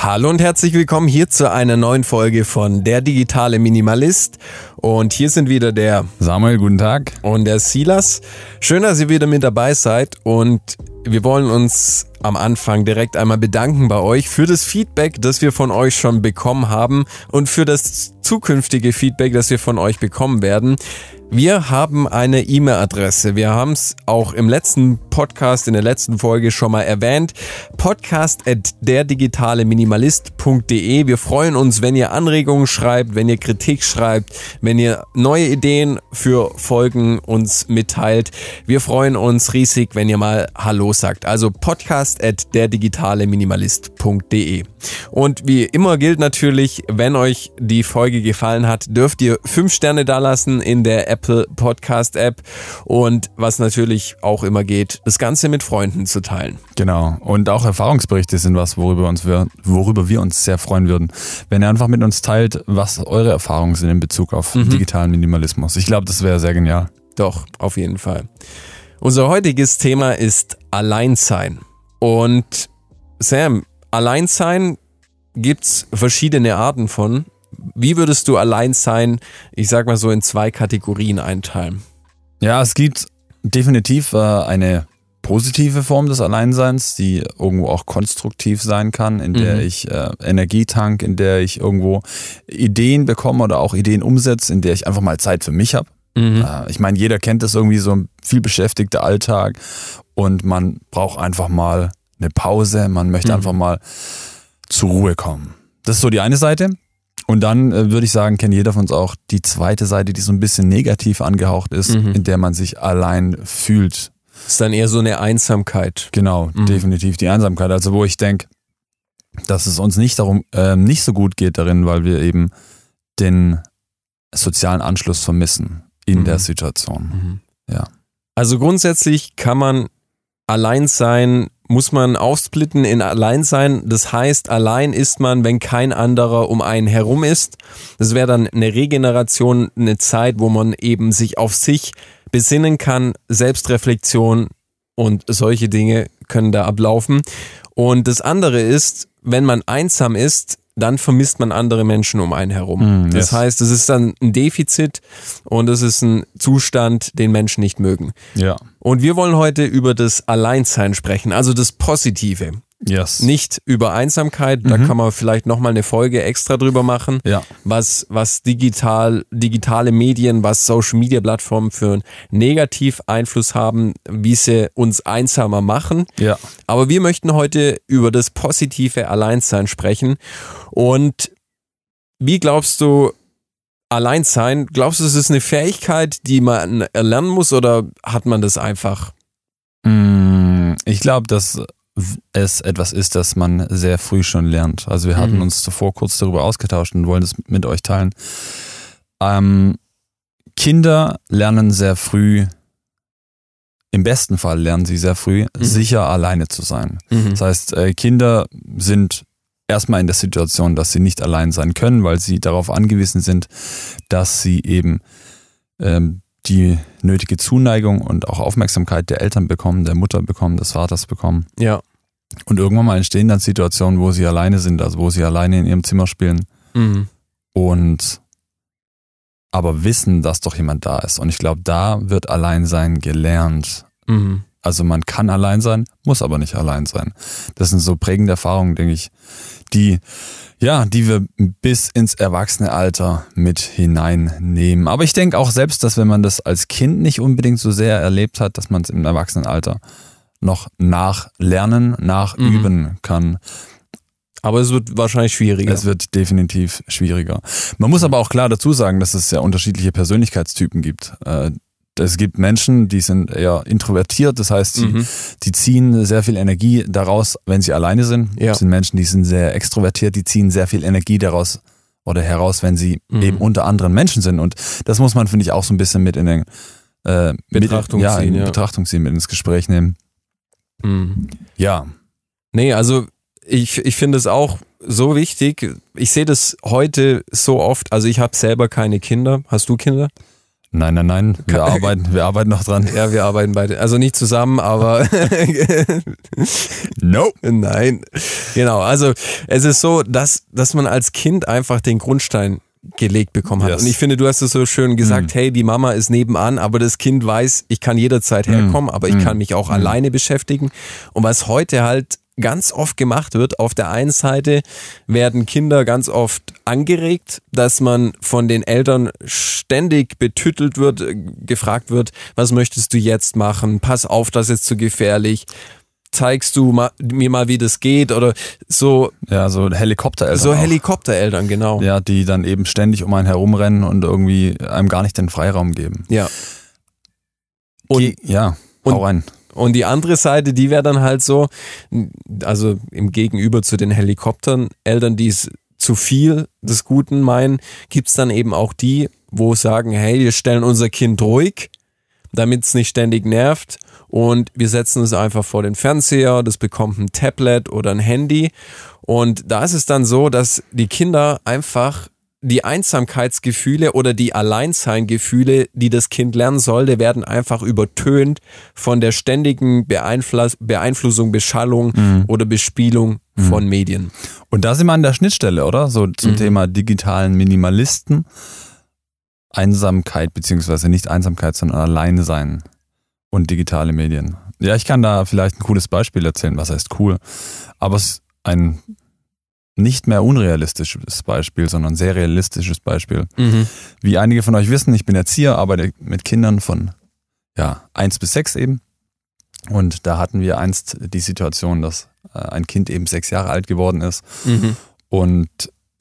Hallo und herzlich willkommen hier zu einer neuen Folge von Der digitale Minimalist. Und hier sind wieder der Samuel, guten Tag. Und der Silas. Schön, dass ihr wieder mit dabei seid. Und wir wollen uns am Anfang direkt einmal bedanken bei euch für das Feedback, das wir von euch schon bekommen haben und für das zukünftige Feedback, das wir von euch bekommen werden. Wir haben eine E-Mail-Adresse. Wir haben es auch im letzten Podcast, in der letzten Folge schon mal erwähnt. Podcast at derdigitaleminimalist.de. Wir freuen uns, wenn ihr Anregungen schreibt, wenn ihr Kritik schreibt, wenn ihr neue Ideen für Folgen uns mitteilt. Wir freuen uns riesig, wenn ihr mal Hallo sagt. Also podcast at derdigitaleminimalist.de. Und wie immer gilt natürlich, wenn euch die Folge gefallen hat, dürft ihr fünf Sterne dalassen in der App Apple Podcast App und was natürlich auch immer geht, das Ganze mit Freunden zu teilen. Genau. Und auch Erfahrungsberichte sind was, worüber, uns wir, worüber wir uns sehr freuen würden. Wenn ihr einfach mit uns teilt, was eure Erfahrungen sind in Bezug auf mhm. digitalen Minimalismus. Ich glaube, das wäre sehr genial. Doch, auf jeden Fall. Unser heutiges Thema ist Alleinsein. Und Sam, Alleinsein gibt es verschiedene Arten von. Wie würdest du allein sein, ich sag mal so, in zwei Kategorien einteilen? Ja, es gibt definitiv äh, eine positive Form des Alleinseins, die irgendwo auch konstruktiv sein kann, in der mhm. ich äh, Energie tank, in der ich irgendwo Ideen bekomme oder auch Ideen umsetze, in der ich einfach mal Zeit für mich habe. Mhm. Äh, ich meine, jeder kennt das irgendwie so ein viel beschäftigter Alltag und man braucht einfach mal eine Pause, man möchte mhm. einfach mal zur Ruhe kommen. Das ist so die eine Seite. Und dann äh, würde ich sagen, kennt jeder von uns auch die zweite Seite, die so ein bisschen negativ angehaucht ist, mhm. in der man sich allein fühlt. Das ist dann eher so eine Einsamkeit. Genau, mhm. definitiv die Einsamkeit. Also wo ich denke, dass es uns nicht darum, äh, nicht so gut geht darin, weil wir eben den sozialen Anschluss vermissen in mhm. der Situation. Mhm. Ja. Also grundsätzlich kann man allein sein muss man aufsplitten in Alleinsein. Das heißt, allein ist man, wenn kein anderer um einen herum ist. Das wäre dann eine Regeneration, eine Zeit, wo man eben sich auf sich besinnen kann, Selbstreflexion und solche Dinge können da ablaufen. Und das andere ist, wenn man einsam ist, dann vermisst man andere Menschen um einen herum. Mm, das heißt, es ist dann ein Defizit und es ist ein Zustand, den Menschen nicht mögen. Ja. Und wir wollen heute über das Alleinsein sprechen, also das Positive. Yes. Nicht über Einsamkeit, mhm. da kann man vielleicht nochmal eine Folge extra drüber machen, ja. was, was digital, digitale Medien, was Social Media Plattformen für einen Negativ-Einfluss haben, wie sie uns einsamer machen. Ja. Aber wir möchten heute über das positive Alleinsein sprechen. Und wie glaubst du, Alleinsein, glaubst du, es ist eine Fähigkeit, die man erlernen muss oder hat man das einfach? Mm, ich glaube, dass es etwas ist, das man sehr früh schon lernt. Also wir hatten mhm. uns zuvor kurz darüber ausgetauscht und wollen das mit euch teilen. Ähm, Kinder lernen sehr früh, im besten Fall lernen sie sehr früh, mhm. sicher alleine zu sein. Mhm. Das heißt, äh, Kinder sind erstmal in der Situation, dass sie nicht allein sein können, weil sie darauf angewiesen sind, dass sie eben ähm, die nötige Zuneigung und auch Aufmerksamkeit der Eltern bekommen, der Mutter bekommen, des Vaters bekommen. Ja. Und irgendwann mal entstehen dann Situationen, wo sie alleine sind, also wo sie alleine in ihrem Zimmer spielen mhm. und aber wissen, dass doch jemand da ist. Und ich glaube, da wird Alleinsein gelernt. Mhm. Also man kann allein sein, muss aber nicht allein sein. Das sind so prägende Erfahrungen, denke ich, die ja, die wir bis ins Erwachsenealter mit hineinnehmen. Aber ich denke auch selbst, dass wenn man das als Kind nicht unbedingt so sehr erlebt hat, dass man es im Erwachsenenalter noch nachlernen, nachüben mhm. kann. Aber es wird wahrscheinlich schwieriger. Es wird definitiv schwieriger. Man muss aber auch klar dazu sagen, dass es ja unterschiedliche Persönlichkeitstypen gibt. Äh, es gibt Menschen, die sind eher introvertiert, das heißt, sie, mhm. die ziehen sehr viel Energie daraus, wenn sie alleine sind. Ja. Es sind Menschen, die sind sehr extrovertiert, die ziehen sehr viel Energie daraus oder heraus, wenn sie mhm. eben unter anderen Menschen sind. Und das muss man, finde ich, auch so ein bisschen mit in den äh, Betrachtung, mit, ja, ziehen, in ja. Betrachtung ziehen, mit ins Gespräch nehmen. Mhm. Ja. Nee, also ich, ich finde es auch so wichtig. Ich sehe das heute so oft. Also ich habe selber keine Kinder. Hast du Kinder? Nein, nein, nein. Wir arbeiten, wir arbeiten noch dran. Ja, wir arbeiten beide. Also nicht zusammen, aber no. Nein. Genau. Also es ist so, dass, dass man als Kind einfach den Grundstein gelegt bekommen hat. Yes. Und ich finde, du hast es so schön gesagt, hey, die Mama ist nebenan, aber das Kind weiß, ich kann jederzeit herkommen, aber ich kann mich auch alleine beschäftigen. Und was heute halt ganz oft gemacht wird, auf der einen Seite werden Kinder ganz oft angeregt, dass man von den Eltern ständig betüttelt wird, äh, gefragt wird, was möchtest du jetzt machen? Pass auf, das ist zu gefährlich. Zeigst du ma- mir mal, wie das geht? Oder so, Ja, so Helikoptereltern. so auch. Helikoptereltern, genau. Ja, die dann eben ständig um einen herumrennen und irgendwie einem gar nicht den Freiraum geben. Ja. Und- Ge- ja, und- hau rein. Und die andere Seite, die wäre dann halt so, also im Gegenüber zu den Helikoptern, Eltern, die es zu viel des Guten meinen, gibt's dann eben auch die, wo sagen, hey, wir stellen unser Kind ruhig, damit es nicht ständig nervt und wir setzen es einfach vor den Fernseher, das bekommt ein Tablet oder ein Handy und da ist es dann so, dass die Kinder einfach die Einsamkeitsgefühle oder die Alleinseingefühle, die das Kind lernen sollte, werden einfach übertönt von der ständigen Beeinfluss Beeinflussung, Beschallung oder Bespielung von Medien. Und da sind wir an der Schnittstelle, oder? So zum Mhm. Thema digitalen Minimalisten. Einsamkeit, beziehungsweise nicht Einsamkeit, sondern alleine sein und digitale Medien. Ja, ich kann da vielleicht ein cooles Beispiel erzählen, was heißt cool, aber es ist ein nicht mehr unrealistisches Beispiel, sondern sehr realistisches Beispiel. Wie einige von euch wissen, ich bin Erzieher, arbeite mit Kindern von ja, 1 bis 6 eben. Und da hatten wir einst die Situation, dass äh, ein Kind eben sechs Jahre alt geworden ist Mhm. und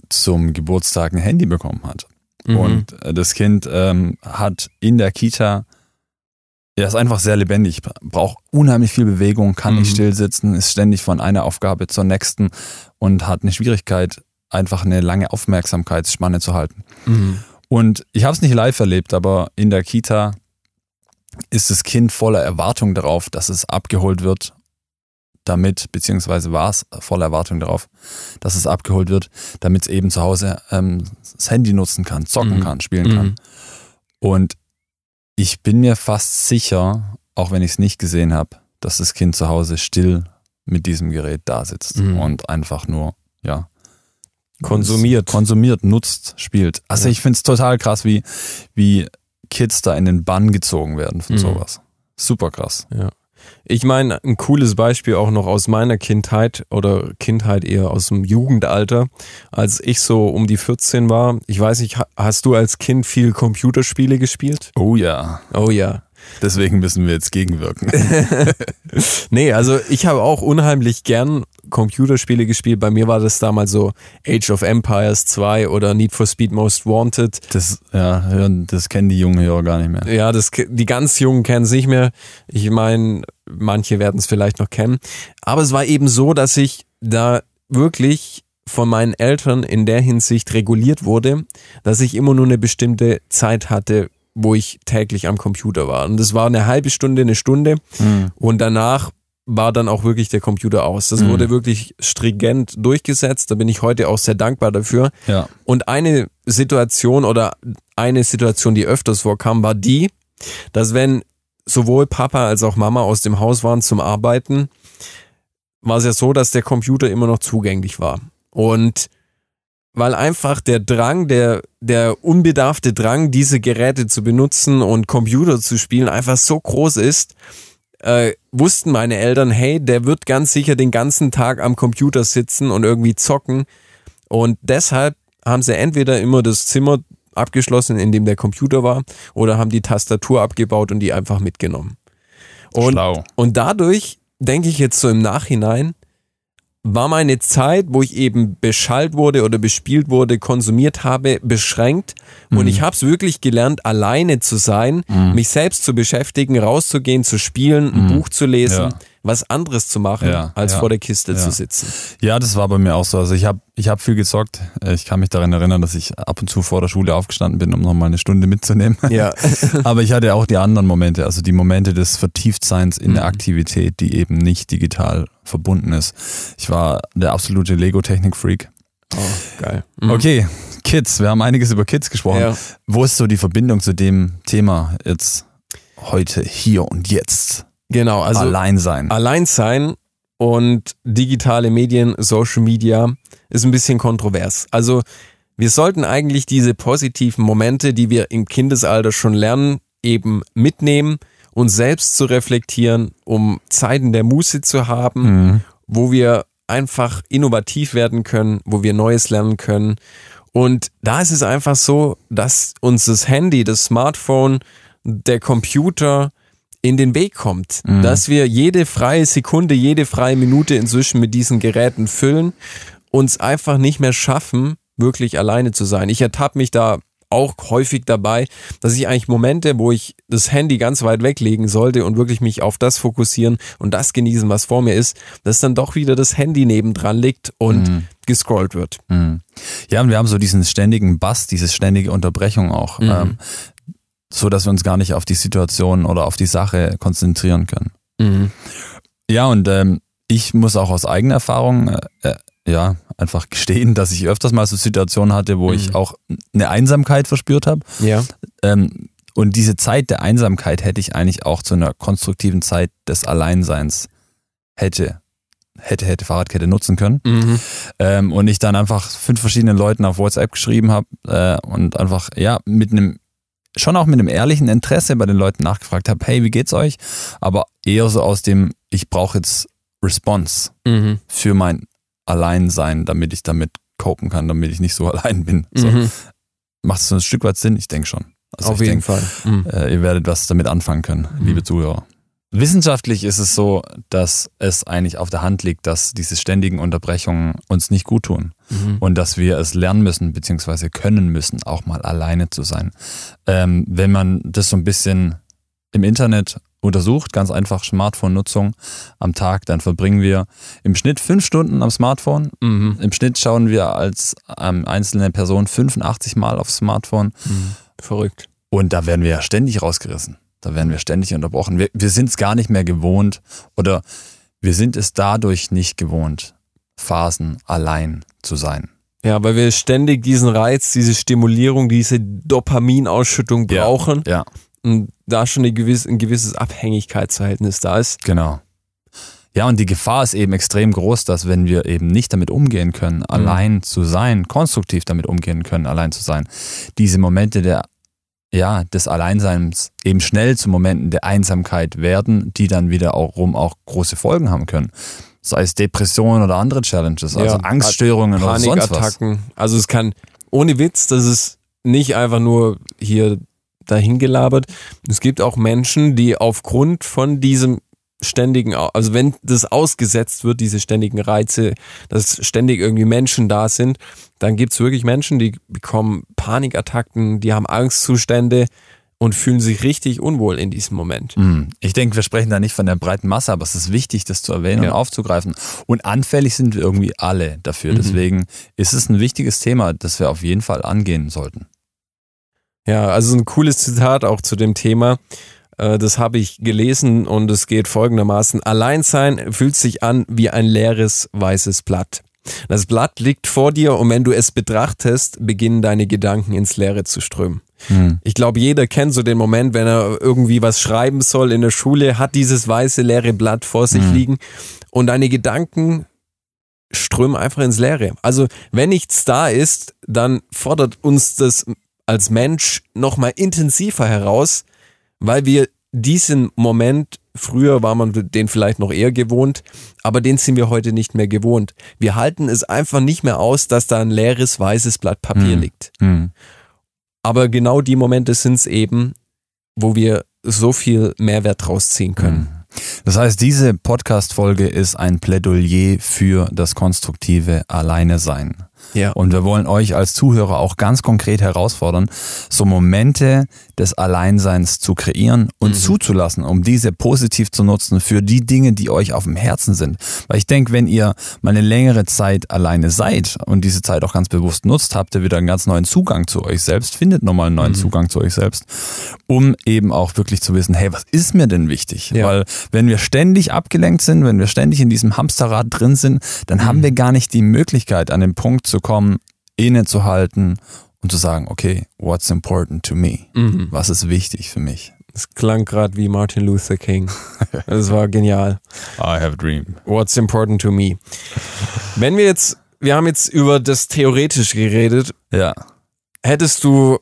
zum Geburtstag ein Handy bekommen hat. Mhm. Und äh, das Kind ähm, hat in der Kita, er ist einfach sehr lebendig, braucht unheimlich viel Bewegung, kann nicht Mhm. still sitzen, ist ständig von einer Aufgabe zur nächsten und hat eine Schwierigkeit, einfach eine lange Aufmerksamkeitsspanne zu halten. Mhm. Und ich habe es nicht live erlebt, aber in der Kita ist das Kind voller Erwartung darauf, dass es abgeholt wird, damit, beziehungsweise war es voller Erwartung darauf, dass es abgeholt wird, damit es eben zu Hause ähm, das Handy nutzen kann, zocken Mhm. kann, spielen kann. Mhm. Und ich bin mir fast sicher, auch wenn ich es nicht gesehen habe, dass das Kind zu Hause still mit diesem Gerät da sitzt Mhm. und einfach nur, ja, Konsumiert. konsumiert, nutzt, spielt. Also Ja. ich finde es total krass, wie, wie Kids da in den Bann gezogen werden von Mhm. sowas. Super krass. Ich meine, ein cooles Beispiel auch noch aus meiner Kindheit oder Kindheit eher aus dem Jugendalter, als ich so um die 14 war. Ich weiß nicht, ha- hast du als Kind viel Computerspiele gespielt? Oh ja. Oh ja. Deswegen müssen wir jetzt gegenwirken. Nee, also ich habe auch unheimlich gern Computerspiele gespielt. Bei mir war das damals so Age of Empires 2 oder Need for Speed Most Wanted. Das, ja, hören- das kennen die jungen Hörer gar nicht mehr. Ja, das, die ganz Jungen kennen es nicht mehr. Ich meine, manche werden es vielleicht noch kennen. Aber es war eben so, dass ich da wirklich von meinen Eltern in der Hinsicht reguliert wurde, dass ich immer nur eine bestimmte Zeit hatte, wo ich täglich am Computer war. Und das war eine halbe Stunde, eine Stunde. Mhm. Und danach war dann auch wirklich der Computer aus. Das Mhm. wurde wirklich stringent durchgesetzt. Da bin ich heute auch sehr dankbar dafür. Ja. Und eine Situation oder eine Situation, die öfters vorkam, war die, dass wenn sowohl Papa als auch Mama aus dem Haus waren zum Arbeiten, war es ja so, dass der Computer immer noch zugänglich war. Und weil einfach der Drang, der, der unbedarfte Drang, diese Geräte zu benutzen und Computer zu spielen, einfach so groß ist, äh, wussten meine Eltern, hey, der wird ganz sicher den ganzen Tag am Computer sitzen und irgendwie zocken. Und deshalb haben sie entweder immer das Zimmer abgeschlossen, in dem der Computer war, oder haben die Tastatur abgebaut und die einfach mitgenommen. Und, Schlau. und dadurch denke ich jetzt so im Nachhinein, war meine Zeit, wo ich eben beschallt wurde oder bespielt wurde, konsumiert habe, beschränkt. Und Mhm. ich habe es wirklich gelernt, alleine zu sein, Mhm. mich selbst zu beschäftigen, rauszugehen, zu spielen, ein Mhm. Buch zu lesen, Ja. Was anderes zu machen, Ja, als ja, vor der Kiste ja. zu sitzen. Ja, das war bei mir auch so. Also ich habe ich hab viel gezockt. Ich kann mich daran erinnern, dass ich ab und zu vor der Schule aufgestanden bin, um nochmal eine Stunde mitzunehmen. Ja. Aber ich hatte auch die anderen Momente, also die Momente des Vertieftseins in der Mhm. Aktivität, die eben nicht digital verbunden ist. Ich war der absolute Lego-Technik-Freak. Oh, geil. Mhm. Okay, Kids, wir haben einiges über Kids gesprochen. Ja. Wo ist so die Verbindung zu dem Thema jetzt heute, hier und jetzt? Genau, also Allein sein. allein sein und digitale Medien, Social Media ist ein bisschen kontrovers. Also wir sollten eigentlich diese positiven Momente, die wir im Kindesalter schon lernen, eben mitnehmen, uns selbst zu reflektieren, um Zeiten der Muße zu haben, Mhm. wo wir einfach innovativ werden können, wo wir Neues lernen können. Und da ist es einfach so, dass uns das Handy, das Smartphone, der Computer in den Weg kommt, Mhm. dass wir jede freie Sekunde, jede freie Minute inzwischen mit diesen Geräten füllen, uns einfach nicht mehr schaffen, wirklich alleine zu sein. Ich ertappe mich da auch häufig dabei, dass ich eigentlich Momente, wo ich das Handy ganz weit weglegen sollte und wirklich mich auf das fokussieren und das genießen, was vor mir ist, dass dann doch wieder das Handy nebendran liegt und Mhm. gescrollt wird. Mhm. Ja, und wir haben so diesen ständigen Bass, diese ständige Unterbrechung auch, Mhm. ähm, so dass wir uns gar nicht auf die Situation oder auf die Sache konzentrieren können. Mhm. Ja, und ähm, ich muss auch aus eigener Erfahrung äh, äh, ja einfach gestehen, dass ich öfters mal so Situationen hatte, wo ich Mhm. auch eine Einsamkeit verspürt habe. Ja. Ähm, und diese Zeit der Einsamkeit hätte ich eigentlich auch zu einer konstruktiven Zeit des Alleinseins hätte, hätte, hätte Fahrradkette nutzen können. Mhm. Ähm, und ich dann einfach fünf verschiedenen Leuten auf WhatsApp geschrieben habe äh, und einfach, ja, mit einem, schon auch mit einem ehrlichen Interesse bei den Leuten nachgefragt habe, hey, wie geht's euch? Aber eher so aus dem, ich brauche jetzt Response Mhm. für mein Alleinsein, damit ich damit copen kann, damit ich nicht so allein bin. So. Mhm. Macht es so ein Stück weit Sinn? Ich denke schon. Also Auf ich jeden denk, Fall. Mhm. äh, ihr werdet was damit anfangen können, Mhm. liebe Zuhörer. Wissenschaftlich ist es so, dass es eigentlich auf der Hand liegt, dass diese ständigen Unterbrechungen uns nicht gut tun Mhm. und dass wir es lernen müssen, beziehungsweise können müssen, auch mal alleine zu sein. Ähm, wenn man das so ein bisschen im Internet untersucht, ganz einfach Smartphone-Nutzung am Tag, dann verbringen wir im Schnitt fünf Stunden am Smartphone. Mhm. Im Schnitt schauen wir als ähm, einzelne Person 85 Mal aufs Smartphone. Mhm. Verrückt. Und da werden wir ja ständig rausgerissen. Da werden wir ständig unterbrochen. Wir, wir sind es gar nicht mehr gewohnt oder wir sind es dadurch nicht gewohnt, Phasen allein zu sein. Ja, weil wir ständig diesen Reiz, diese Stimulierung, diese Dopaminausschüttung Ja. brauchen Ja, und da schon eine gewisse, ein gewisses Abhängigkeitsverhältnis da ist. genau. Ja, und die Gefahr ist eben extrem groß, dass wenn wir eben nicht damit umgehen können, allein zu sein, konstruktiv damit umgehen können, allein zu sein, diese Momente der, ja, des Alleinseins eben schnell zu Momenten der Einsamkeit werden, die dann wiederum auch große Folgen haben können. Sei es Depressionen oder andere Challenges, also Ja, Angststörungen oder sonst was. Panikattacken. Also es kann, ohne Witz, das ist nicht einfach nur hier dahingelabert. Es gibt auch Menschen, die aufgrund von diesem ständigen, also wenn das ausgesetzt wird, diese ständigen Reize, dass ständig irgendwie Menschen da sind, dann gibt's wirklich Menschen, die bekommen Panikattacken, die haben Angstzustände und fühlen sich richtig unwohl in diesem Moment. Hm, Ich denke, wir sprechen da nicht von der breiten Masse, aber es ist wichtig, das zu erwähnen Ja. und aufzugreifen. Und anfällig sind wir irgendwie alle dafür. Mhm. Deswegen ist es ein wichtiges Thema, das wir auf jeden Fall angehen sollten. Ja, also ein cooles Zitat auch zu dem Thema. Äh, Das habe ich gelesen und es geht folgendermaßen. Alleinsein fühlt sich an wie ein leeres weißes Blatt. Das Blatt liegt vor dir und wenn du es betrachtest, beginnen deine Gedanken ins Leere zu strömen. Hm. Ich glaube, jeder kennt so den Moment, wenn er irgendwie was schreiben soll in der Schule, hat dieses weiße leere Blatt vor sich Mhm. liegen und deine Gedanken strömen einfach ins Leere. Also wenn nichts da ist, dann fordert uns das als Mensch nochmal intensiver heraus, weil wir diesen Moment, früher war man den vielleicht noch eher gewohnt, aber den sind wir heute nicht mehr gewohnt. Wir halten es einfach nicht mehr aus, dass da ein leeres weißes Blatt Papier Mhm. liegt. Hm. Aber genau die Momente sind es eben, wo wir so viel Mehrwert draus ziehen können. Hm. Das heißt, diese Podcast-Folge ist ein Plädoyer für das konstruktive Alleine-Sein. Ja. Und wir wollen euch als Zuhörer auch ganz konkret herausfordern, so Momente des Alleinseins zu kreieren und Mhm. zuzulassen, um diese positiv zu nutzen für die Dinge, die euch auf dem Herzen sind. Weil ich denke, wenn ihr mal eine längere Zeit alleine seid und diese Zeit auch ganz bewusst nutzt, habt ihr wieder einen ganz neuen Zugang zu euch selbst, findet nochmal einen neuen Mhm. Zugang zu euch selbst, um eben auch wirklich zu wissen, hey, was ist mir denn wichtig? Ja. Weil wenn wir ständig abgelenkt sind, wenn wir ständig in diesem Hamsterrad drin sind, dann haben Mhm. wir gar nicht die Möglichkeit, an den Punkt zu kommen, innezuhalten und zu sagen, okay, what's important to me? Mhm. Was ist wichtig für mich? Das klang gerade wie Martin Luther King. Das war genial. I have a dream. What's important to me? Wenn wir jetzt, wir haben jetzt über das theoretisch geredet, Ja. hättest du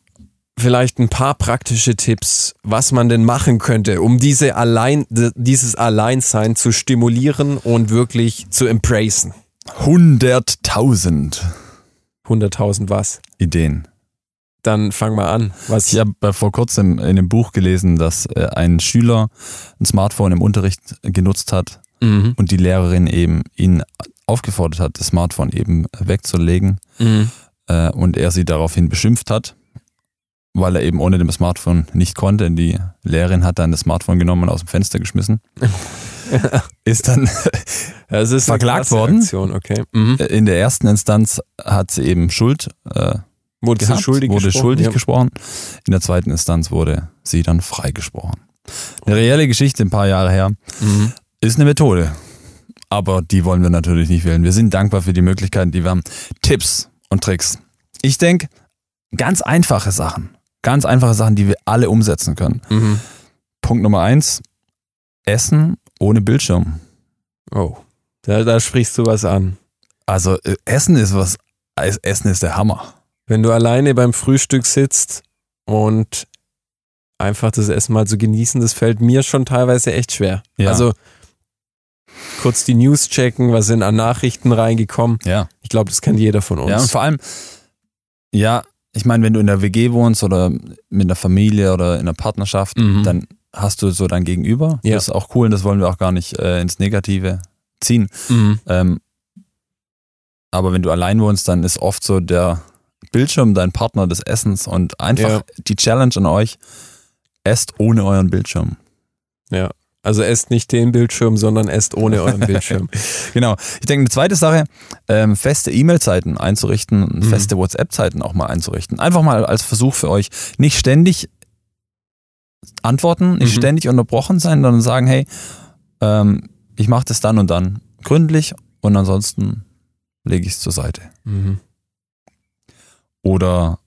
vielleicht ein paar praktische Tipps, was man denn machen könnte, um diese allein, dieses Alleinsein zu stimulieren und wirklich zu embracen? 100.000 100.000 was? Ideen. Dann fang mal an. Was? Ich habe vor kurzem in einem Buch gelesen, dass äh, ein Schüler ein Smartphone im Unterricht genutzt hat Mhm. und die Lehrerin eben ihn aufgefordert hat, das Smartphone eben wegzulegen Mhm. äh, und er sie daraufhin beschimpft hat, weil er eben ohne dem Smartphone nicht konnte. Die Lehrerin hat dann das Smartphone genommen und aus dem Fenster geschmissen. Ist dann es ist Verklagt worden? Aktion, okay. Mhm. in der ersten Instanz hat sie eben Schuld äh, Wurde sie gehabt, schuldig wurde gesprochen? schuldig Ja. gesprochen. In der zweiten Instanz wurde sie dann freigesprochen. Eine reelle Geschichte, ein paar Jahre her, Mhm. ist eine Methode. Aber die wollen wir natürlich nicht wählen. Wir sind dankbar für die Möglichkeiten, die wir haben. Tipps und Tricks. Ich denke, ganz einfache Sachen. Ganz einfache Sachen, die wir alle umsetzen können. Mhm. Punkt Nummer eins. Essen ohne Bildschirm. Oh, da, da sprichst du was an. Also äh, Essen ist was, Essen ist der Hammer. Wenn du alleine beim Frühstück sitzt und einfach das Essen mal zu genießen, das fällt mir schon teilweise echt schwer. Ja. Also kurz die News checken, was sind an Nachrichten reingekommen. Ja. Ich glaube, das kennt jeder von uns. Ja, und vor allem, ja, ich meine, wenn du in der WG wohnst oder mit einer Familie oder in einer Partnerschaft, Mhm. dann hast du so dein Gegenüber. Ja. Das ist auch cool und das wollen wir auch gar nicht äh, ins Negative ziehen. Mhm. Ähm, aber wenn du allein wohnst, dann ist oft so der Bildschirm dein Partner des Essens und einfach Ja. die Challenge an euch, esst ohne euren Bildschirm. Ja. Also esst nicht den Bildschirm, sondern esst ohne euren Bildschirm. Genau. Ich denke, eine zweite Sache, ähm, feste E-Mail-Zeiten einzurichten, Mhm. feste WhatsApp-Zeiten auch mal einzurichten. Einfach mal als Versuch für euch, nicht ständig antworten, nicht Mhm. ständig unterbrochen sein, sondern sagen, hey, ähm, ich mache das dann und dann gründlich und ansonsten lege ich es zur Seite. Mhm. Oder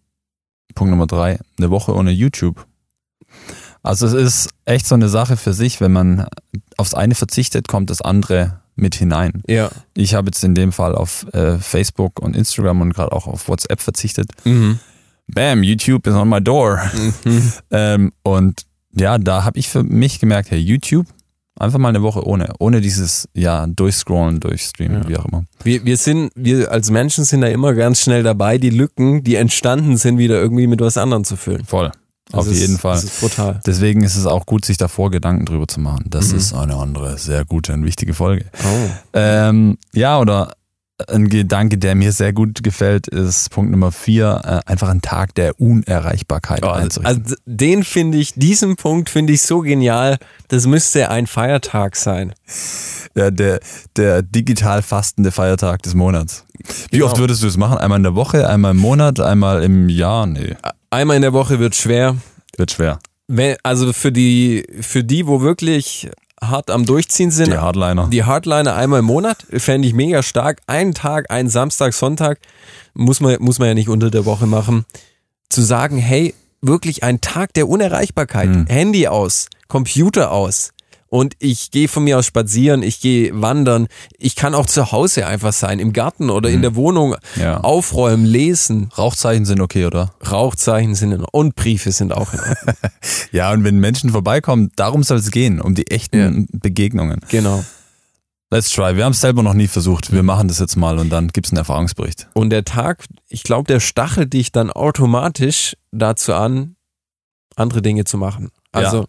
Punkt Nummer drei, eine Woche ohne YouTube. Also es ist echt so eine Sache für sich, wenn man aufs eine verzichtet, kommt das andere mit hinein. Ja. Ich habe jetzt in dem Fall auf äh, Facebook und Instagram und gerade auch auf WhatsApp verzichtet. Mhm. Bam, YouTube is on my door. Mhm. Ähm, und ja, da habe ich für mich gemerkt, hey, YouTube, einfach mal eine Woche ohne. Ohne dieses, ja, durchscrollen, durchstreamen, Ja. wie auch immer. Wir, wir sind, wir als Menschen sind da immer ganz schnell dabei, die Lücken, die entstanden sind, wieder irgendwie mit was anderem zu füllen. Voll. Das auf ist, jeden Fall. Das ist brutal. Deswegen ist es auch gut, sich davor Gedanken drüber zu machen. Das Mhm. ist eine andere, sehr gute und wichtige Folge. Oh. Ähm, ja, oder ein Gedanke, der mir sehr gut gefällt, ist Punkt Nummer vier, äh, einfach ein Tag der Unerreichbarkeit Oh, also, einzurichten. also den finde ich, diesen Punkt finde ich so genial. Das müsste ein Feiertag sein. Ja, der, der digital fastende Feiertag des Monats. Wie Genau. oft würdest du es machen? Einmal in der Woche, einmal im Monat, einmal im Jahr? Nee, Einmal in der Woche wird schwer. wird schwer. Wenn, also für die, für die, wo wirklich hart am Durchziehen sind, Die Hardliner. die Hardliner einmal im Monat, fände ich mega stark. Einen Tag, einen Samstag, Sonntag, muss man, muss man ja nicht unter der Woche machen. Zu sagen, hey, wirklich ein Tag der Unerreichbarkeit. Hm. Handy aus, Computer aus. Und ich gehe von mir aus spazieren, ich gehe wandern. Ich kann auch zu Hause einfach sein, im Garten oder in Hm. der Wohnung ja. aufräumen, lesen. Rauchzeichen sind okay, oder? Rauchzeichen sind in und Briefe sind auch in Ordnung. Ja, und wenn Menschen vorbeikommen, darum soll es gehen, um die echten Ja. Begegnungen. genau. Let's try. Wir haben es selber noch nie versucht. Wir machen das jetzt mal und dann gibt's einen Erfahrungsbericht. Und der Tag, ich glaube, der stachelt dich dann automatisch dazu an, andere Dinge zu machen. Also M-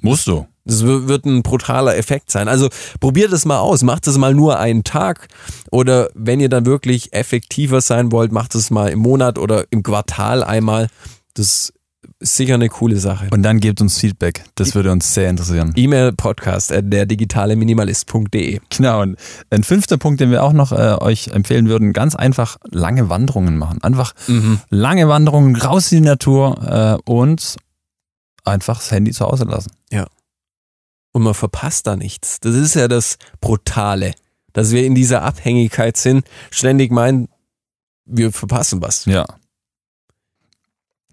Musst du. das wird ein brutaler Effekt sein. Also probiert es mal aus, macht es mal nur einen Tag oder wenn ihr dann wirklich effektiver sein wollt, macht es mal im Monat oder im Quartal einmal. Das ist sicher eine coole Sache. Und dann gebt uns Feedback. Das würde uns sehr interessieren. E-Mail podcast at der digitale Minimalist.de. Genau. Und ein fünfter Punkt, den wir auch noch äh, euch empfehlen würden, ganz einfach lange Wanderungen machen. Einfach lange Wanderungen raus in die Natur äh, und einfach das Handy zu Hause lassen. Und man verpasst da nichts. Das ist ja das Brutale, dass wir in dieser Abhängigkeit sind, ständig meinen, wir verpassen was. Ja.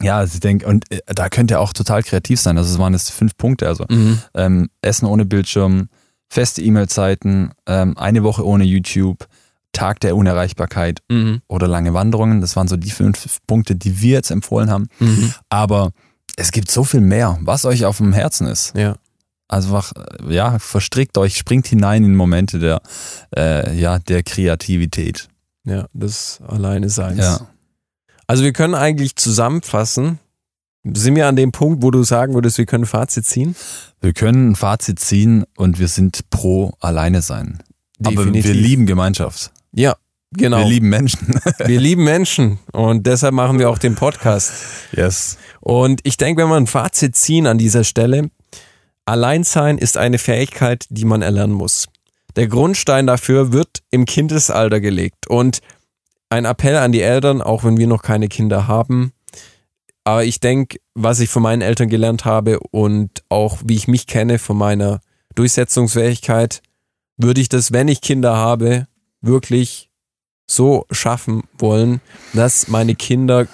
Ja, also ich denke, und äh, da könnt ihr auch total kreativ sein. Also es waren jetzt fünf Punkte. Also Mhm. ähm, Essen ohne Bildschirm, feste E-Mail-Zeiten, ähm, eine Woche ohne YouTube, Tag der Unerreichbarkeit Mhm. oder lange Wanderungen. Das waren so die fünf Punkte, die wir jetzt empfohlen haben. Mhm. Aber es gibt so viel mehr, was euch auf dem Herzen ist. Ja. Also einfach, äh, ja, verstrickt euch, springt hinein in Momente der, äh, ja, der Kreativität. Ja, das alleine Seins. Ja. Also wir können eigentlich zusammenfassen. Sind wir an dem Punkt, wo du sagen würdest, wir können ein Fazit ziehen? Wir können ein Fazit ziehen und wir sind pro alleine sein. Aber wir lieben Gemeinschaft. Ja, genau. Wir lieben Menschen. wir lieben Menschen und deshalb machen wir auch den Podcast. yes. Und ich denke, wenn wir ein Fazit ziehen an dieser Stelle, Alleinsein ist eine Fähigkeit, die man erlernen muss. Der Grundstein dafür wird im Kindesalter gelegt. Und ein Appell an die Eltern, auch wenn wir noch keine Kinder haben. Aber ich denke, was ich von meinen Eltern gelernt habe und auch wie ich mich kenne von meiner Durchsetzungsfähigkeit, würde ich das, wenn ich Kinder habe, wirklich so schaffen wollen, dass meine Kinder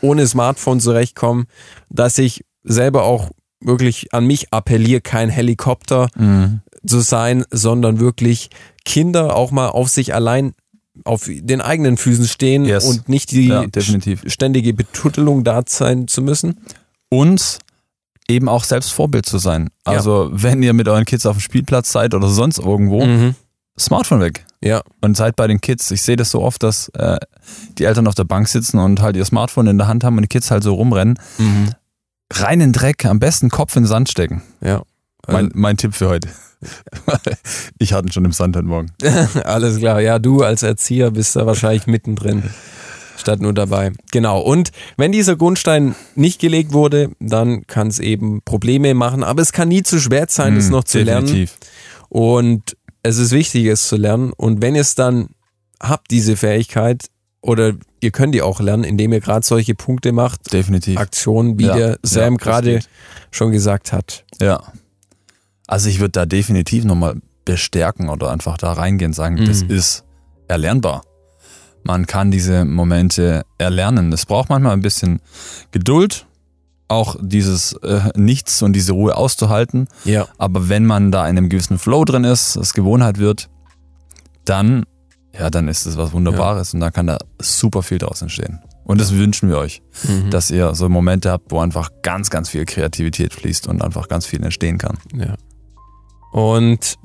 ohne Smartphone zurechtkommen, dass ich selber auch wirklich an mich appelliere, kein Helikopter Mhm. zu sein, sondern wirklich Kinder auch mal auf sich allein auf den eigenen Füßen stehen Yes. und nicht die Ja, ständige Betuttelung da sein zu müssen. Und eben auch selbst Vorbild zu sein. Also wenn ihr mit euren Kids auf dem Spielplatz seid oder sonst irgendwo, Mhm. Smartphone weg. Ja, Und seid bei den Kids. Ich sehe das so oft, dass äh, die Eltern auf der Bank sitzen und halt ihr Smartphone in der Hand haben und die Kids halt so rumrennen. mhm. Rein in Dreck, am besten Kopf in den Sand stecken. ja. Mein, mein Tipp für heute. ich hatte ihn schon im Sand heute Morgen. Alles klar, ja, du als Erzieher bist da wahrscheinlich mittendrin, statt nur dabei. Genau, und wenn dieser Grundstein nicht gelegt wurde, dann kann es eben Probleme machen, aber es kann nie zu schwer sein, es Mhm, noch zu lernen. definitiv. Und es ist wichtig, es zu lernen. Und wenn ihr es dann habt, diese Fähigkeit, oder ihr könnt die auch lernen, indem ihr gerade solche Punkte macht, Definitiv. Aktionen, wie Ja, der Sam ja, das gerade schon gesagt hat. Ja. Also ich würde da definitiv nochmal bestärken oder einfach da reingehen und sagen, das Mhm. ist erlernbar. Man kann diese Momente erlernen. Es braucht manchmal ein bisschen Geduld, auch dieses äh, Nichts und diese Ruhe auszuhalten. Ja. Aber wenn man da in einem gewissen Flow drin ist, es Gewohnheit wird, dann, ja, dann ist es was Wunderbares und dann kann da super viel draus entstehen. Und das wünschen wir euch, Mhm. dass ihr so Momente habt, wo einfach ganz, ganz viel Kreativität fließt und einfach ganz viel entstehen kann. Ja. Und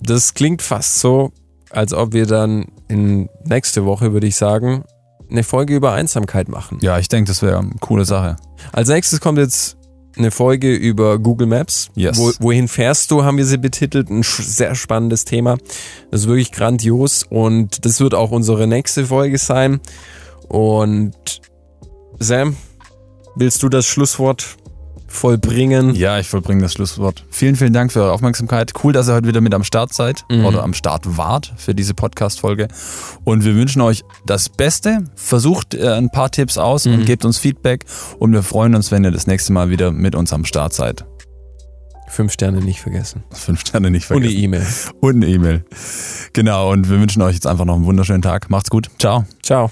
das klingt fast so, als ob wir dann in nächste Woche, würde ich sagen, eine Folge über Einsamkeit machen. Ja, ich denke, das wäre eine coole Sache. Als nächstes kommt jetzt eine Folge über Google Maps. Yes. Wo, wohin fährst du, haben wir sie betitelt. Ein sehr spannendes Thema. Das ist wirklich grandios und das wird auch unsere nächste Folge sein. Und Sam, willst du das Schlusswort vollbringen? Ja, ich vollbringe das Schlusswort. Vielen, vielen Dank für eure Aufmerksamkeit. Cool, dass ihr heute wieder mit am Start seid Mhm. oder am Start wart für diese Podcast-Folge. Und wir wünschen euch das Beste. Versucht äh, ein paar Tipps aus Mhm. und gebt uns Feedback. Und wir freuen uns, wenn ihr das nächste Mal wieder mit uns am Start seid. Fünf Sterne nicht vergessen. Fünf Sterne nicht Und vergessen. eine E-Mail. Und eine E-Mail. Genau, und wir wünschen euch jetzt einfach noch einen wunderschönen Tag. Macht's gut. Ciao. Ciao.